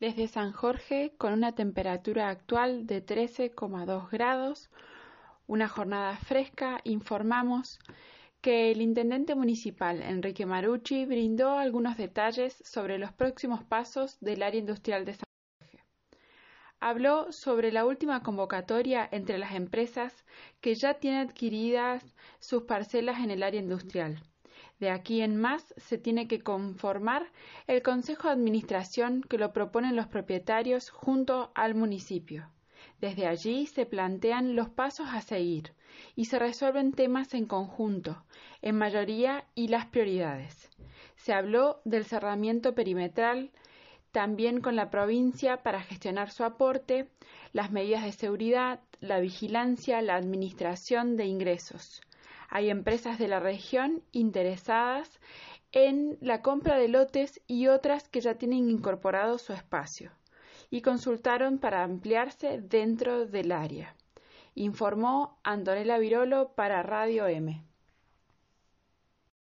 Desde San Jorge, con una temperatura actual de 13,2 grados, una jornada fresca, informamos que el intendente municipal Enrique Marucci brindó algunos detalles sobre los próximos pasos del área industrial de San Jorge. Habló sobre la última convocatoria entre las empresas que ya tienen adquiridas sus parcelas en el área industrial de aquí en más se tiene que conformar el Consejo de Administración que lo proponen los propietarios junto al municipio. Desde allí se plantean los pasos a seguir y se resuelven temas en conjunto, en mayoría y las prioridades. Se habló del cerramiento perimetral, también con la provincia para gestionar su aporte, las medidas de seguridad, la vigilancia, la administración de ingresos. Hay empresas de la región interesadas en la compra de lotes y otras que ya tienen incorporado su espacio y consultaron para ampliarse dentro del área. Informó Antonella Virolo para Radio M.